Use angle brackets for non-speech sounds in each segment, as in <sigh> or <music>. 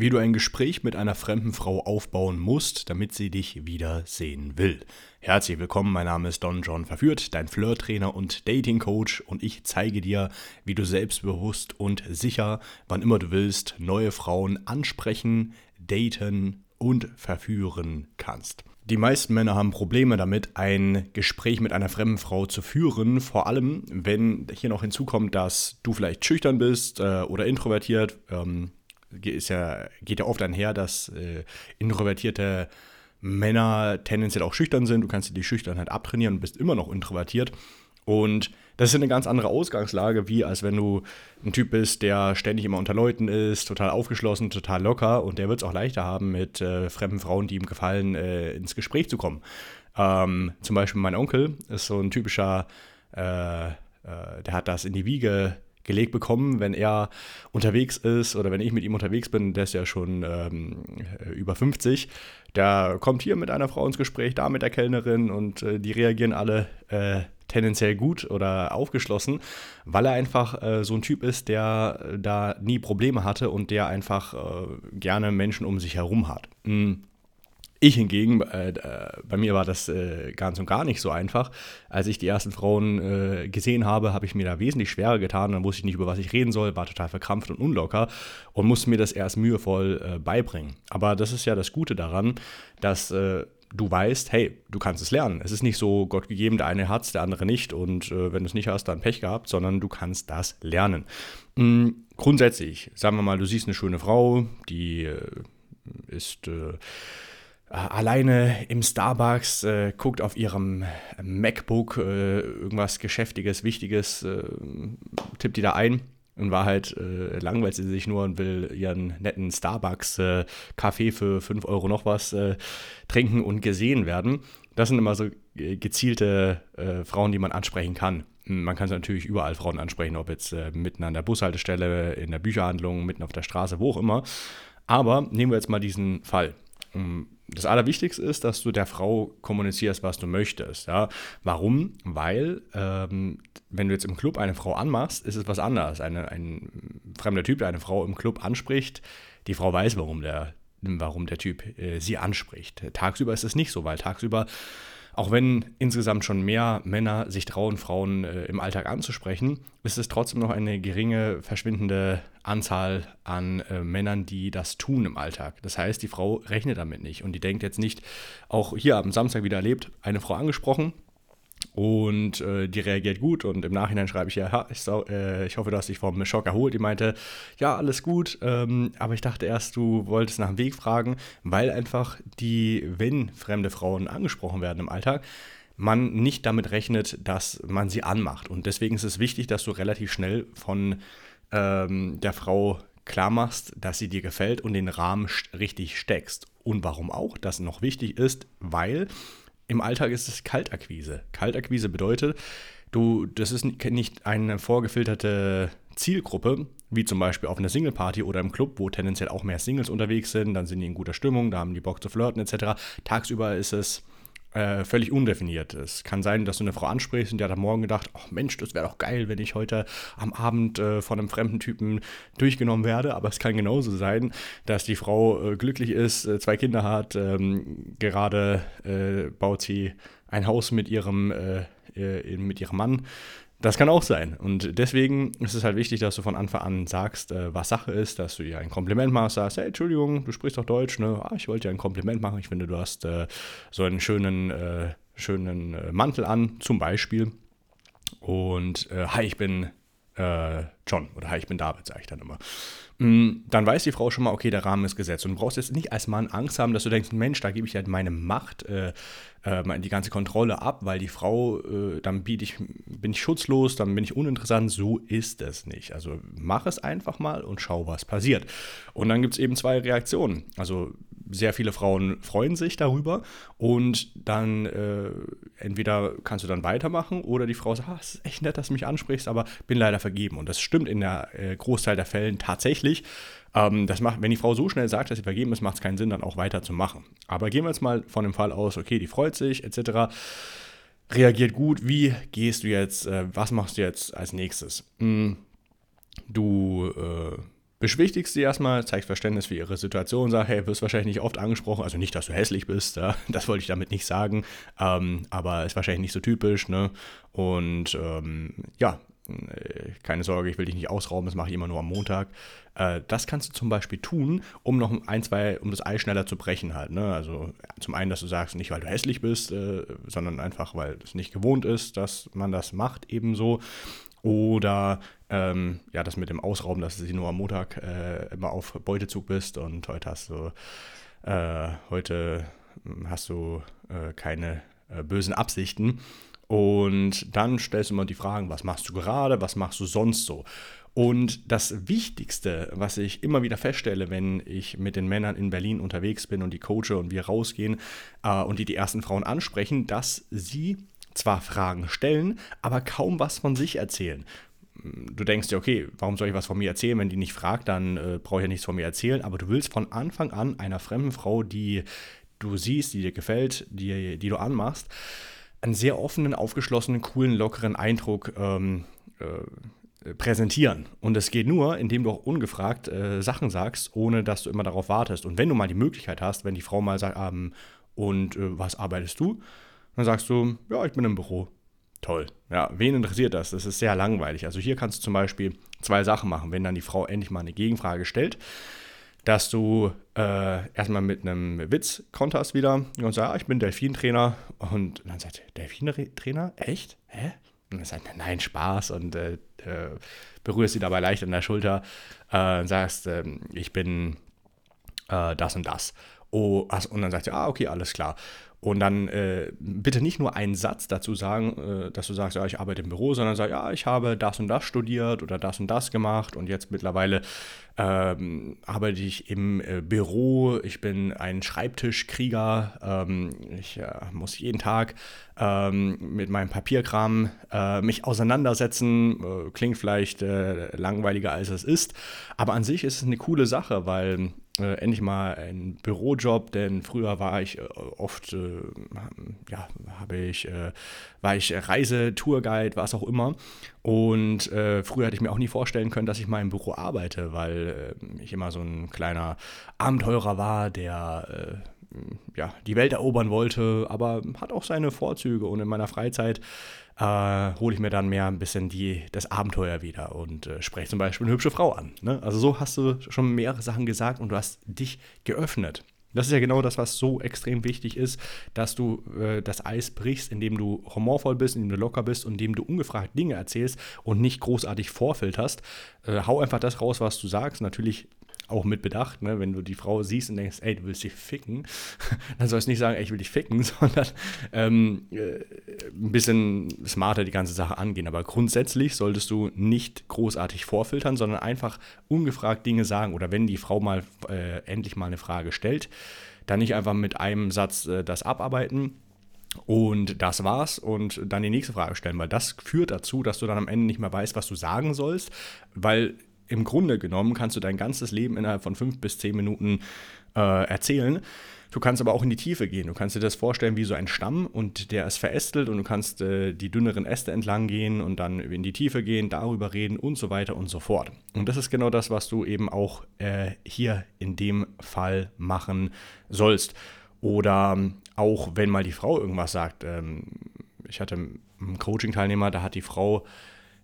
wie du ein Gespräch mit einer fremden Frau aufbauen musst, damit sie dich wieder sehen will. Herzlich willkommen, mein Name ist Don John Verführt, dein Flirt-Trainer und Dating-Coach und ich zeige dir, wie du selbstbewusst und sicher, wann immer du willst, neue Frauen ansprechen, daten und verführen kannst. Die meisten Männer haben Probleme damit, ein Gespräch mit einer fremden Frau zu führen, vor allem wenn hier noch hinzukommt, dass du vielleicht schüchtern bist äh, oder introvertiert. Ähm, ist ja, geht ja oft einher, dass äh, introvertierte Männer tendenziell auch schüchtern sind. Du kannst dir die Schüchternheit abtrainieren und bist immer noch introvertiert. Und das ist eine ganz andere Ausgangslage, wie als wenn du ein Typ bist, der ständig immer unter Leuten ist, total aufgeschlossen, total locker und der wird es auch leichter haben, mit äh, fremden Frauen, die ihm gefallen, äh, ins Gespräch zu kommen. Ähm, zum Beispiel mein Onkel ist so ein typischer, äh, äh der hat das in die Wiege gelegt bekommen, wenn er unterwegs ist oder wenn ich mit ihm unterwegs bin, der ist ja schon ähm, über 50, der kommt hier mit einer Frau ins Gespräch, da mit der Kellnerin und äh, die reagieren alle äh, tendenziell gut oder aufgeschlossen, weil er einfach äh, so ein Typ ist, der da nie Probleme hatte und der einfach äh, gerne Menschen um sich herum hat. Mhm. Ich hingegen, äh, äh, bei mir war das äh, ganz und gar nicht so einfach. Als ich die ersten Frauen äh, gesehen habe, habe ich mir da wesentlich schwerer getan. Dann wusste ich nicht, über was ich reden soll, war total verkrampft und unlocker und musste mir das erst mühevoll äh, beibringen. Aber das ist ja das Gute daran, dass äh, du weißt, hey, du kannst es lernen. Es ist nicht so Gott gegeben, der eine hat es, der andere nicht. Und wenn du es nicht hast, dann Pech gehabt, sondern du kannst das lernen. Mhm, grundsätzlich, sagen wir mal, du siehst eine schöne Frau, die ist alleine im Starbucks, äh, guckt auf ihrem MacBook äh, irgendwas Geschäftiges, Wichtiges, äh, tippt die da ein. In Wahrheit äh, langweilt sie sich nur und will ihren netten Starbucks-Kaffee äh, für 5 Euro noch was trinken und gesehen werden. Das sind immer so gezielte Frauen, die man ansprechen kann. Man kann natürlich überall Frauen ansprechen, ob jetzt mitten an der Bushaltestelle, in der Bücherhandlung, mitten auf der Straße, wo auch immer. Aber nehmen wir jetzt mal diesen Fall. Ähm, das Allerwichtigste ist, dass du der Frau kommunizierst, was du möchtest. Ja? Warum? Weil, ähm, wenn du jetzt im Club eine Frau anmachst, ist es was anderes. Eine, ein fremder Typ, der eine Frau im Club anspricht, die Frau weiß, warum der, warum der Typ äh, sie anspricht. Tagsüber ist es nicht so, weil tagsüber auch wenn insgesamt schon mehr Männer sich trauen, Frauen äh, im Alltag anzusprechen, ist es trotzdem noch eine geringe, verschwindende Anzahl an äh, Männern, die das tun im Alltag. Das heißt, die Frau rechnet damit nicht und die denkt jetzt nicht, auch hier am Samstag wieder erlebt, eine Frau angesprochen, und äh, die reagiert gut und im Nachhinein schreibe ich ja, ich, äh, ich, hoffe, du hast dich vom Schock erholt. Die meinte, ja, alles gut, ähm, aber ich dachte erst, du wolltest nach dem Weg fragen, weil einfach die, wenn fremde Frauen angesprochen werden im Alltag, man nicht damit rechnet, dass man sie anmacht. Und deswegen ist es wichtig, dass du relativ schnell von ähm, der Frau klar machst, dass sie dir gefällt und den Rahmen richtig steckst. Und warum auch das noch wichtig ist, weil im Alltag ist es Kaltakquise. Kaltakquise bedeutet, du, das ist nicht eine vorgefilterte Zielgruppe, wie zum Beispiel auf einer Singleparty oder im Club, wo tendenziell auch mehr Singles unterwegs sind, dann sind die in guter Stimmung, da haben die Bock zu flirten etc. Tagsüber ist es äh, völlig undefiniert. Es kann sein, dass du eine Frau ansprichst und die hat am Morgen gedacht, ach Mensch, das wäre doch geil, wenn ich heute am Abend äh, von einem fremden Typen durchgenommen werde. Aber es kann genauso sein, dass die Frau äh, glücklich ist, äh, zwei Kinder hat, ähm, gerade äh, baut sie ein Haus mit ihrem, äh, mit ihrem Mann das kann auch sein. Und deswegen ist es halt wichtig, dass du von Anfang an sagst, äh, was Sache ist, dass du ihr ein Kompliment machst, sagst, hey, Entschuldigung, du sprichst doch Deutsch, ne? Ah, ich wollte dir ein Kompliment machen. Ich finde, du hast äh, so einen schönen, äh, schönen äh, Mantel an, zum Beispiel. Und äh, hi, ich bin äh, John oder hi, ich bin David, sage ich dann immer. Mm, dann weiß die Frau schon mal, okay, der Rahmen ist gesetzt. Und du brauchst jetzt nicht als Mann Angst haben, dass du denkst, Mensch, da gebe ich halt meine Macht äh, die ganze Kontrolle ab, weil die Frau, äh, dann biete ich, bin ich schutzlos, dann bin ich uninteressant. So ist es nicht. Also mach es einfach mal und schau, was passiert. Und dann gibt es eben zwei Reaktionen. Also sehr viele Frauen freuen sich darüber und dann äh, entweder kannst du dann weitermachen oder die Frau sagt, ah, es ist echt nett, dass du mich ansprichst, aber bin leider vergeben. Und das stimmt in der äh, Großteil der Fällen tatsächlich. Ähm, das macht, wenn die Frau so schnell sagt, dass sie vergeben ist, macht es keinen Sinn, dann auch weiterzumachen. Aber gehen wir jetzt mal von dem Fall aus, okay, die freut sich, etc. Reagiert gut. Wie gehst du jetzt, äh, was machst du jetzt als nächstes? Hm, du äh, beschwichtigst sie erstmal, zeigst Verständnis für ihre Situation, sag, hey, wirst wahrscheinlich nicht oft angesprochen, also nicht, dass du hässlich bist, ja, <laughs> das wollte ich damit nicht sagen, ähm, aber ist wahrscheinlich nicht so typisch, ne? Und ähm, ja, äh, keine Sorge, ich will dich nicht ausrauben, das mache ich immer nur am Montag. Äh, das kannst du zum Beispiel tun, um noch ein, zwei, um das Eis schneller zu brechen halt. Ne? Also zum einen, dass du sagst, nicht weil du hässlich bist, äh, sondern einfach, weil es nicht gewohnt ist, dass man das macht ebenso. Oder ähm, ja, das mit dem Ausrauben, dass du nur am Montag äh, immer auf Beutezug bist und heute hast du, äh, heute hm, hast du äh, keine äh, bösen Absichten. Und dann stellst du immer die Fragen, was machst du gerade, was machst du sonst so? Und das Wichtigste, was ich immer wieder feststelle, wenn ich mit den Männern in Berlin unterwegs bin und die coache und wir rausgehen äh, und die die ersten Frauen ansprechen, dass sie zwar Fragen stellen, aber kaum was von sich erzählen. Du denkst dir, okay, warum soll ich was von mir erzählen? Wenn die nicht fragt, dann äh, brauche ich ja nichts von mir erzählen. Aber du willst von Anfang an einer fremden Frau, die du siehst, die dir gefällt, die, die du anmachst, einen sehr offenen, aufgeschlossenen, coolen, lockeren Eindruck ähm, äh, präsentieren. Und es geht nur, indem du auch ungefragt äh, Sachen sagst, ohne dass du immer darauf wartest. Und wenn du mal die Möglichkeit hast, wenn die Frau mal sagt, ähm, und äh, was arbeitest du? Dann sagst du, ja, ich bin im Büro. Toll. Ja, wen interessiert das? Das ist sehr langweilig. Also hier kannst du zum Beispiel zwei Sachen machen. Wenn dann die Frau endlich mal eine Gegenfrage stellt, dass du äh, erstmal mit einem Witz konterst wieder und sagst, ah, ich bin Delfintrainer. Und dann sagt er, Delfintrainer? Echt? Hä? Und dann sagt er, nein, Spaß und äh, äh, berührst sie dabei leicht an der Schulter äh, und sagst, ähm, ich bin äh, das und das. Oh, und dann sagt er, ah, okay, alles klar. Und dann äh, bitte nicht nur einen Satz dazu sagen, äh, dass du sagst, ja, ich arbeite im Büro, sondern sag, ja, ich habe das und das studiert oder das und das gemacht und jetzt mittlerweile ähm, arbeite ich im äh, Büro, ich bin ein Schreibtischkrieger, ähm, ich äh, muss jeden Tag ähm, mit meinem Papierkram äh, mich auseinandersetzen, äh, klingt vielleicht langweiliger als es ist, aber an sich ist es eine coole Sache, weil äh, endlich mal einen Bürojob, denn früher war ich äh, oft, äh, ja, habe ich, äh, war ich Reisetourguide, was auch immer. Und äh, früher hätte ich mir auch nie vorstellen können, dass ich mal im Büro arbeite, weil äh, ich immer so ein kleiner Abenteurer war, der ja, die Welt erobern wollte, aber hat auch seine Vorzüge. Und in meiner Freizeit äh, hole ich mir dann mehr ein bisschen die, das Abenteuer wieder und äh, spreche zum Beispiel eine hübsche Frau an. Ne? Also so hast du schon mehrere Sachen gesagt und du hast dich geöffnet. Das ist ja genau das, was so extrem wichtig ist, dass du äh, das Eis brichst, indem du humorvoll bist, indem du locker bist und indem du ungefragt Dinge erzählst und nicht großartig vorfilterst. Äh, hau einfach das raus, was du sagst. Natürlich auch mit Bedacht, ne? wenn du die Frau siehst und denkst, ey, du willst dich ficken, <laughs> dann sollst du nicht sagen, ey, ich will dich ficken, <laughs> sondern ähm, äh, ein bisschen smarter die ganze Sache angehen. Aber grundsätzlich solltest du nicht großartig vorfiltern, sondern einfach ungefragt Dinge sagen. Oder wenn die Frau mal äh, endlich mal eine Frage stellt, dann nicht einfach mit einem Satz äh, das abarbeiten, und das war's und dann die nächste Frage stellen, weil das führt dazu, dass du dann am Ende nicht mehr weißt, was du sagen sollst, weil im Grunde genommen kannst du dein ganzes Leben innerhalb von fünf bis zehn Minuten äh, erzählen. Du kannst aber auch in die Tiefe gehen. Du kannst dir das vorstellen wie so ein Stamm und der ist verästelt und du kannst äh, die dünneren Äste entlang gehen und dann in die Tiefe gehen, darüber reden und so weiter und so fort. Und das ist genau das, was du eben auch äh, hier in dem Fall machen sollst. Oder auch wenn mal die Frau irgendwas sagt. Ähm, ich hatte einen Coaching-Teilnehmer, da hat die Frau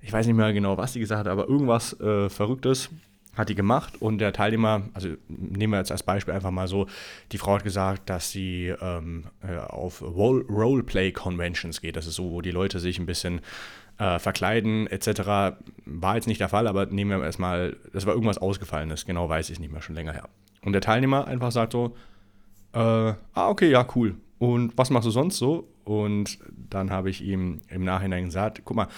ich weiß nicht mehr genau, was sie gesagt hat, aber irgendwas äh, Verrücktes hat die gemacht und der Teilnehmer, also nehmen wir jetzt als Beispiel einfach mal so, die Frau hat gesagt, dass sie ähm, äh, auf Roleplay-Conventions geht. Das ist so, wo die Leute sich ein bisschen äh, verkleiden etc. War jetzt nicht der Fall, aber nehmen wir erstmal, das war irgendwas Ausgefallenes, genau weiß ich nicht mehr, schon länger her. Und der Teilnehmer einfach sagt so, äh, ah okay, ja cool. Und was machst du sonst so? Und dann habe ich ihm im Nachhinein gesagt, guck mal,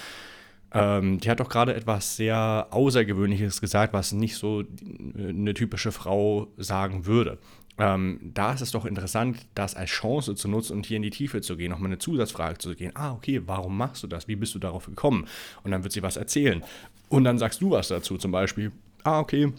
ähm, die hat doch gerade etwas sehr Außergewöhnliches gesagt, was nicht so eine typische Frau sagen würde. Ähm, da ist es doch interessant, das als Chance zu nutzen und hier in die Tiefe zu gehen, nochmal eine Zusatzfrage zu gehen. Ah, okay, warum machst du das? Wie bist du darauf gekommen? Und dann wird sie was erzählen. Und dann sagst du was dazu, zum Beispiel, ah, okay,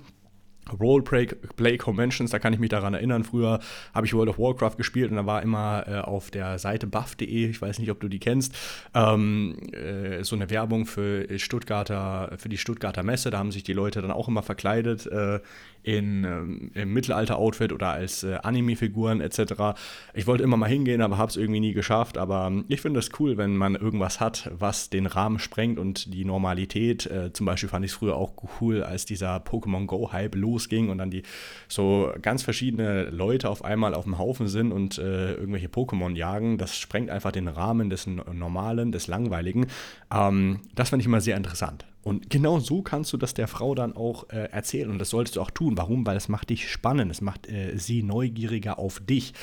Roleplay-Conventions, da kann ich mich daran erinnern. Früher habe ich World of Warcraft gespielt und da war immer äh, auf der Seite buff.de, ich weiß nicht, ob du die kennst, ähm, äh, so eine Werbung für Stuttgarter, für die Stuttgarter Messe. Da haben sich die Leute dann auch immer verkleidet äh, in, ähm, im Mittelalter-Outfit oder als äh, Anime-Figuren etc. Ich wollte immer mal hingehen, aber habe es irgendwie nie geschafft. Aber ähm, ich finde es cool, wenn man irgendwas hat, was den Rahmen sprengt und die Normalität. Äh, zum Beispiel fand ich es früher auch cool, als dieser Pokémon Go-Hype losging und dann die so ganz verschiedene Leute auf einmal auf dem Haufen sind und äh, irgendwelche Pokémon jagen. Das sprengt einfach den Rahmen des Normalen, des Langweiligen. Ähm, das fand ich immer sehr interessant. Und genau so kannst du das der Frau dann auch äh, erzählen und das solltest du auch tun. Warum? Weil es macht dich spannend, es macht äh, sie neugieriger auf dich.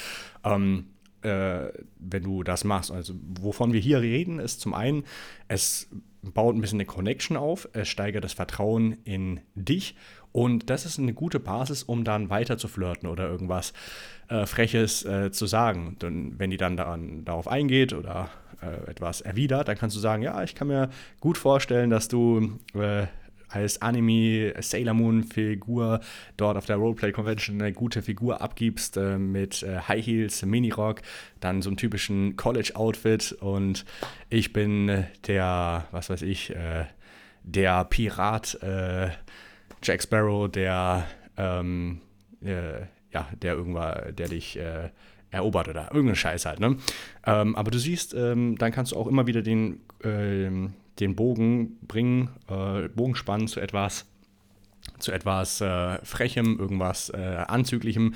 Ähm, äh, wenn du das machst. Also wovon wir hier reden, ist zum einen, es baut ein bisschen eine Connection auf, es steigert das Vertrauen in dich und das ist eine gute Basis, um dann weiter zu flirten oder irgendwas äh, Freches äh, zu sagen. Und wenn die dann daran, darauf eingeht oder äh, etwas erwidert, dann kannst du sagen, ja, ich kann mir gut vorstellen, dass du äh, als Anime Sailor Moon Figur dort auf der Roleplay Convention eine gute Figur abgibst äh, mit äh, High Heels, Minirock, dann so einen typischen College Outfit und ich bin der, was weiß ich, äh, der Pirat äh, Jack Sparrow, der ähm, äh, ja, der irgendwann, der dich erobert oder irgendeine Scheiß halt, ne? Ähm, aber du siehst, ähm, dann kannst du auch immer wieder den ähm, den Bogen bringen, äh, Bogenspannen zu etwas, zu etwas äh, Frechem, irgendwas äh, Anzüglichem.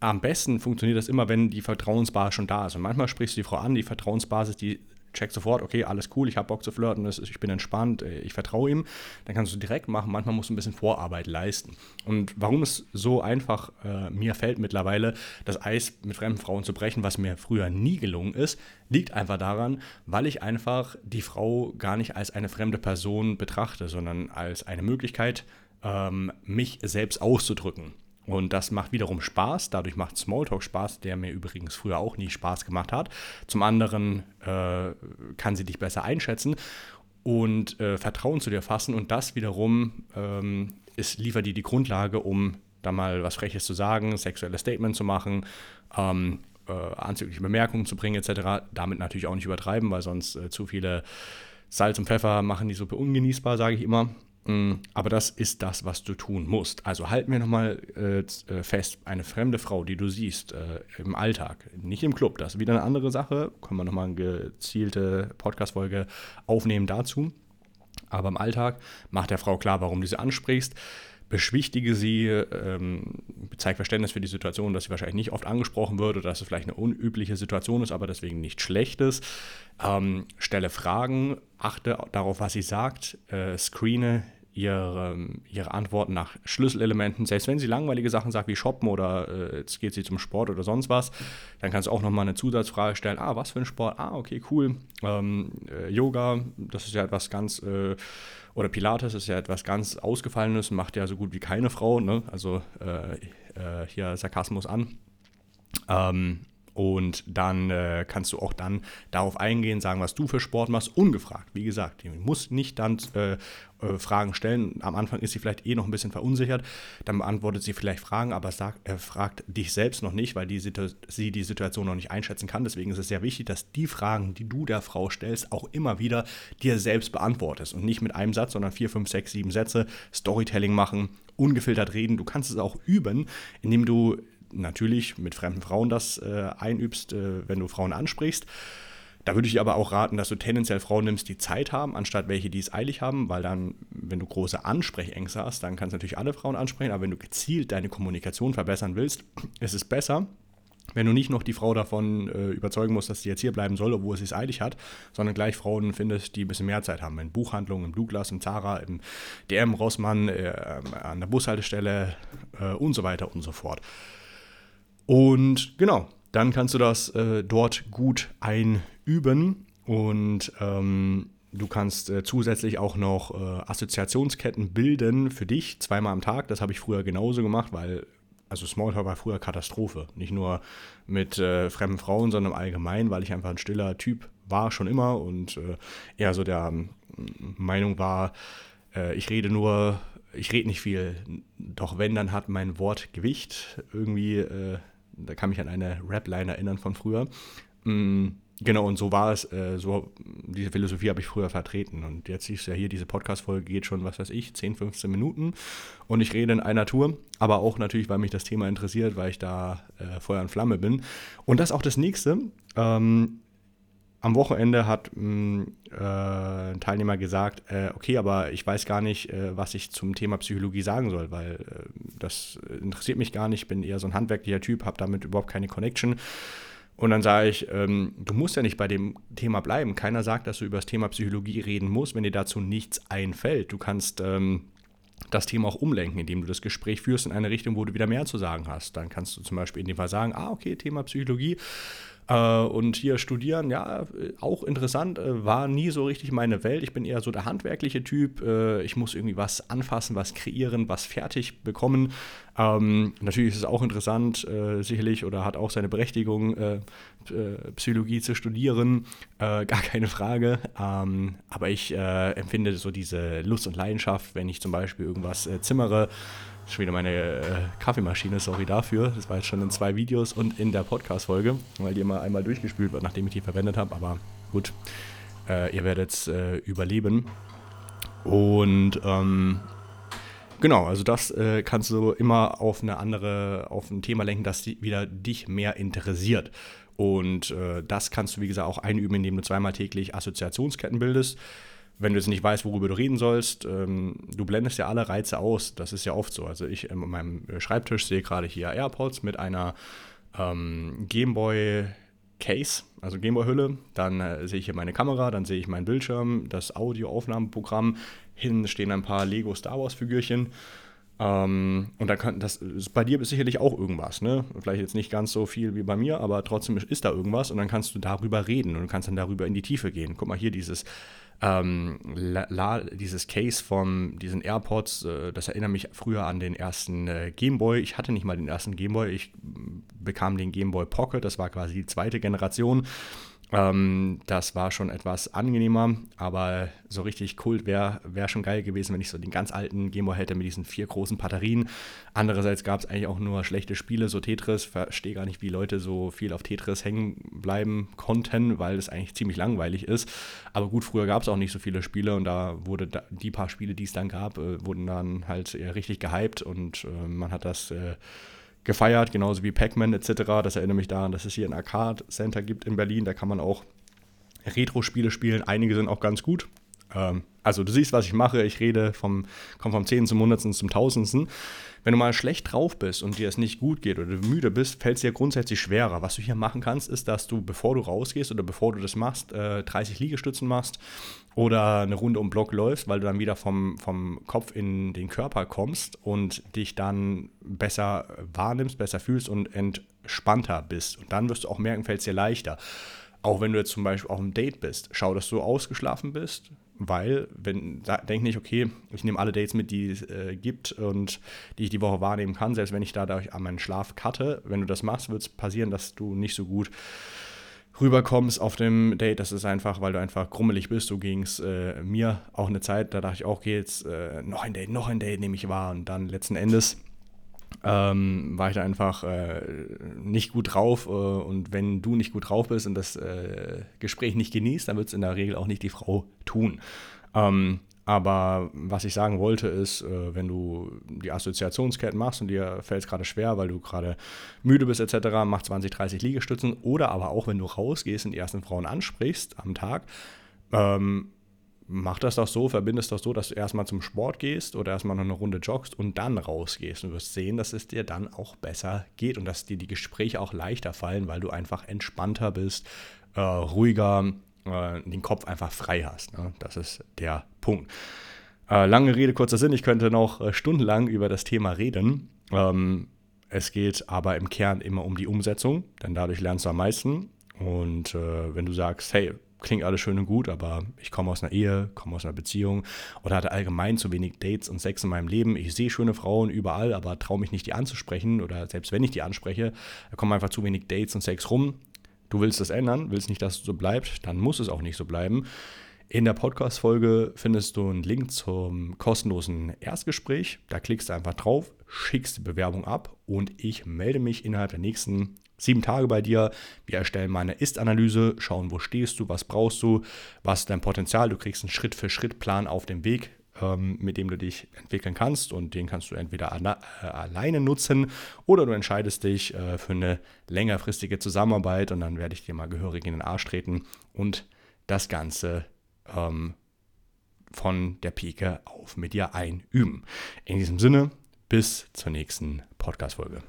Am besten funktioniert das immer, wenn die Vertrauensbasis schon da ist. Und manchmal sprichst du die Frau an, die Vertrauensbasis, die checkt sofort, okay, alles cool, ich habe Bock zu flirten, ich bin entspannt, äh, ich vertraue ihm, dann kannst du direkt machen. Manchmal musst du ein bisschen Vorarbeit leisten. Und warum es so einfach äh, mir fällt mittlerweile, das Eis mit fremden Frauen zu brechen, was mir früher nie gelungen ist, liegt einfach daran, weil ich einfach die Frau gar nicht als eine fremde Person betrachte, sondern als eine Möglichkeit, ähm, mich selbst auszudrücken. Und das macht wiederum Spaß. Dadurch macht Smalltalk Spaß, der mir übrigens früher auch nie Spaß gemacht hat. Zum anderen äh, kann sie dich besser einschätzen und äh, Vertrauen zu dir fassen. Und das wiederum ähm, ist, liefert dir die Grundlage, um da mal was Freches zu sagen, sexuelle Statement zu machen, ähm, äh, anzügliche Bemerkungen zu bringen, etc. Damit natürlich auch nicht übertreiben, weil sonst äh, zu viele Salz und Pfeffer machen die Suppe ungenießbar, sage ich immer. Mm, aber das ist das, was du tun musst. Also halten wir nochmal äh, äh, fest, eine fremde Frau, die du siehst äh, im Alltag, nicht im Club, das ist wieder eine andere Sache. Können wir nochmal eine gezielte Podcast-Folge aufnehmen dazu. Aber im Alltag macht der Frau klar, warum du sie ansprichst beschwichtige sie, ähm, zeig Verständnis für die Situation, dass sie wahrscheinlich nicht oft angesprochen wird oder dass es vielleicht eine unübliche Situation ist, aber deswegen nicht schlecht ist. Ähm, stelle Fragen, achte darauf, was sie sagt, äh, screene ihre, ihre Antworten nach Schlüsselelementen. Selbst wenn sie langweilige Sachen sagt wie Shoppen oder äh, jetzt geht sie zum Sport oder sonst was, dann kannst du auch nochmal eine Zusatzfrage stellen. Ah, was für ein Sport? Ah, okay, cool. Ähm, äh, Yoga, das ist ja etwas ganz äh, oder Pilates ist ja etwas ganz Ausgefallenes, macht ja so gut wie keine Frau, ne? also äh, äh, hier Sarkasmus an. Ähm, und dann äh, kannst du auch dann darauf eingehen, sagen, was du für Sport machst, ungefragt. Wie gesagt, du musst nicht dann äh, äh, Fragen stellen. Am Anfang ist sie vielleicht eh noch ein bisschen verunsichert. Dann beantwortet sie vielleicht Fragen, aber sagt, äh, fragt dich selbst noch nicht, weil die sie die Situation noch nicht einschätzen kann. Deswegen ist es sehr wichtig, dass die Fragen, die du der Frau stellst, auch immer wieder dir selbst beantwortest. Und nicht mit einem Satz, sondern vier, fünf, sechs, sieben Sätze. Storytelling machen, ungefiltert reden. Du kannst es auch üben, indem du natürlich mit fremden Frauen das äh, einübst, äh, wenn du Frauen ansprichst. Da würde ich aber auch raten, dass du tendenziell Frauen nimmst, die Zeit haben, anstatt welche, die es eilig haben, weil dann, wenn du große Ansprechängste hast, dann kannst du natürlich alle Frauen ansprechen, aber wenn du gezielt deine Kommunikation verbessern willst, <clears throat> ist es besser, wenn du nicht noch die Frau davon äh, überzeugen musst, dass sie jetzt hier bleiben soll, obwohl sie es eilig hat, sondern gleich Frauen findest, die ein bisschen mehr Zeit haben. In Buchhandlungen, im Douglas, im Zara, im DM, Rossmann, äh, an der Bushaltestelle äh, und so weiter und so fort. Und genau, dann kannst du das äh, dort gut einüben und ähm, du kannst äh, zusätzlich auch noch äh, Assoziationsketten bilden für dich zweimal am Tag. Das habe ich früher genauso gemacht, weil also Smalltalk war früher Katastrophe. Nicht nur mit äh, fremden Frauen, sondern allgemein, weil ich einfach ein stiller Typ war schon immer und äh, eher so der ähm, Meinung war, äh, ich rede nur ich rede nicht viel, doch wenn, dann hat mein Wort Gewicht. Irgendwie, äh, da kann mich an eine Rap-Line erinnern von früher. Mm, genau, und so war es, äh, so, diese Philosophie habe ich früher vertreten. Und jetzt siehst du ja hier, diese Podcast-Folge geht schon, was weiß ich, 10, 15 Minuten. Und ich rede in einer Tour, aber auch natürlich, weil mich das Thema interessiert, weil ich da äh, Feuer und Flamme bin. Und das ist auch das nächste. Ähm, am Wochenende hat mh, mm, äh, ein Teilnehmer gesagt, äh, okay, aber ich weiß gar nicht, äh, was ich zum Thema Psychologie sagen soll, weil äh, das interessiert mich gar nicht, ich bin eher so ein handwerklicher Typ, habe damit überhaupt keine Connection. Und dann sage ich, ähm, du musst ja nicht bei dem Thema bleiben. Keiner sagt, dass du über das Thema Psychologie reden musst, wenn dir dazu nichts einfällt. Du kannst ähm, das Thema auch umlenken, indem du das Gespräch führst in eine Richtung, wo du wieder mehr zu sagen hast. Dann kannst du zum Beispiel in dem Fall sagen, ah, okay, Thema Psychologie äh, und hier studieren, ja, auch interessant, äh, war nie so richtig meine Welt. Ich bin eher so der handwerkliche Typ. Äh, ich muss irgendwie was anfassen, was kreieren, was fertig bekommen. Ähm, natürlich ist es auch interessant, äh, sicherlich, oder hat auch seine Berechtigung, äh, äh, Psychologie zu studieren, <laughs> gar keine Frage. Ähm, aber ich empfinde so diese Lust und Leidenschaft, wenn ich zum Beispiel irgendwas zimmere Schon wieder meine äh, Kaffeemaschine, sorry dafür. Das war jetzt schon in zwei Videos und in der Podcast-Folge, weil die immer einmal durchgespült wird, nachdem ich die verwendet habe. Aber gut, äh, ihr werdet es äh, überleben. Und ähm, genau, also das äh, kannst du immer auf eine andere, auf ein Thema lenken, das die, wieder dich mehr interessiert. Und äh, das kannst du, wie gesagt, auch einüben, indem du zweimal täglich Assoziationsketten bildest wenn du jetzt nicht weißt, worüber du reden sollst, ähm, du blendest ja alle Reize aus. Das ist ja oft so. Also ich ähm, an meinem Schreibtisch sehe gerade hier AirPods mit einer ähm, Gameboy Case, also Gameboy-Hülle. Dann äh, sehe ich hier meine Kamera, dann sehe ich meinen Bildschirm, das Audioaufnahmeprogramm. Hinten stehen ein paar Lego Star Wars-Figürchen. Ähm, und dann kann das bei dir ist sicherlich auch irgendwas, ne? Vielleicht jetzt nicht ganz so viel wie bei mir, aber trotzdem ist da irgendwas und dann kannst du darüber reden und kannst dann darüber in die Tiefe gehen. Guck mal hier dieses ähm, la, dieses Case von diesen AirPods, äh, das erinnert mich früher an den ersten äh, Gameboy. Ich hatte nicht mal den ersten Gameboy, ich bekam den Gameboy Pocket, das war quasi die zweite Generation. Ähm, das war schon etwas angenehmer, aber so richtig cool wäre wär schon geil gewesen, wenn ich so den ganz alten Gameboy hätte mit diesen vier großen Batterien. Andererseits gab es eigentlich auch nur schlechte Spiele, so Tetris. Verstehe gar nicht, wie Leute so viel auf Tetris hängen bleiben konnten, weil es eigentlich ziemlich langweilig ist. Aber gut, früher gab es auch nicht so viele Spiele und da wurde da, die paar Spiele, die es dann gab, äh, wurden dann halt richtig gehypt und äh, man hat das. Äh, gefeiert, genauso wie Pac-Man etc. Das erinnert mich daran, dass es hier ein Arcade Center gibt in Berlin. Da kann man auch Retro-Spiele spielen. Einige sind auch ganz gut. Ähm, also du siehst, was ich mache. Ich rede vom, komme vom 10. zum 100. zum 1000. Wenn du mal schlecht drauf bist und dir es nicht gut geht oder du müde bist, fällt es dir grundsätzlich schwerer. Was du hier machen kannst, ist, dass du, bevor du rausgehst oder bevor du das machst, äh, 30 Liegestützen machst oder eine Runde um Block läufst, weil du dann wieder vom, vom Kopf in den Körper kommst und dich dann besser wahrnimmst, besser fühlst und entspannter bist. Und dann wirst du auch merken, fällt es dir leichter. Auch wenn du jetzt zum Beispiel auf einem Date bist, schau, dass du ausgeschlafen bist, weil, wenn, denk nicht, okay, ich nehme alle Dates mit, die es äh, gibt und die ich die Woche wahrnehmen kann, selbst wenn ich dadurch an meinen Schlaf cutte. Wenn du das machst, wird es passieren, dass du nicht so gut rüberkommst auf dem Date. Das ist einfach, weil du einfach grummelig bist. So ging es äh, mir auch eine Zeit, da dachte ich auch, okay, jetzt äh, noch ein Date, noch ein Date nehme ich wahr. Und dann letzten Endes ähm, war ich da einfach äh, nicht gut drauf. Äh, und wenn du nicht gut drauf bist und das äh, Gespräch nicht genießt, dann wird es in der Regel auch nicht die Frau tun. Ähm, aber was ich sagen wollte ist, äh, wenn du die Assoziationsketten machst und dir fällt es gerade schwer, weil du gerade müde bist etc., mach 20, 30 Liegestützen. Oder aber auch, wenn du rausgehst und die ersten Frauen ansprichst am Tag, ähm, mach das doch so, verbindest das so, dass du erstmal zum Sport gehst oder erstmal noch eine Runde joggst und dann rausgehst. Und du wirst sehen, dass es dir dann auch besser geht und dass dir die Gespräche auch leichter fallen, weil du einfach entspannter bist, äh, ruhiger, äh, den Kopf einfach frei hast. Ne? Das ist der Punkt. Äh, lange Rede, kurzer Sinn. Ich könnte noch äh, stundenlang über das Thema reden. Ähm, es geht aber im Kern immer um die Umsetzung, denn dadurch lernst du am meisten. Und äh, wenn du sagst, hey, klingt alles schön und gut, aber ich komme aus einer Ehe, komme aus einer Beziehung oder hatte allgemein zu wenig Dates und Sex in meinem Leben. Ich sehe schöne Frauen überall, aber traue mich nicht, die anzusprechen oder selbst wenn ich die anspreche, da kommen einfach zu wenig Dates und Sex rum. Du willst das ändern, willst nicht, dass es so bleibt, dann muss es auch nicht so bleiben. In der Podcast-Folge findest du einen Link zum kostenlosen Erstgespräch. Da klickst du einfach drauf, schickst die Bewerbung ab und ich melde mich innerhalb der nächsten sieben Tage bei dir. Wir erstellen meine Ist-Analyse, schauen, wo stehst du, was brauchst du, was ist dein Potenzial. Du kriegst einen Schritt-für-Schritt-Plan auf dem Weg, ähm, mit dem du dich entwickeln kannst und den kannst du entweder äh, alleine nutzen oder du entscheidest dich äh, für eine längerfristige Zusammenarbeit und dann werde ich dir mal gehörig in den Arsch treten und das Ganze ähm, von der Pike auf mit dir einüben. In diesem Sinne, bis zur nächsten Podcast-Folge.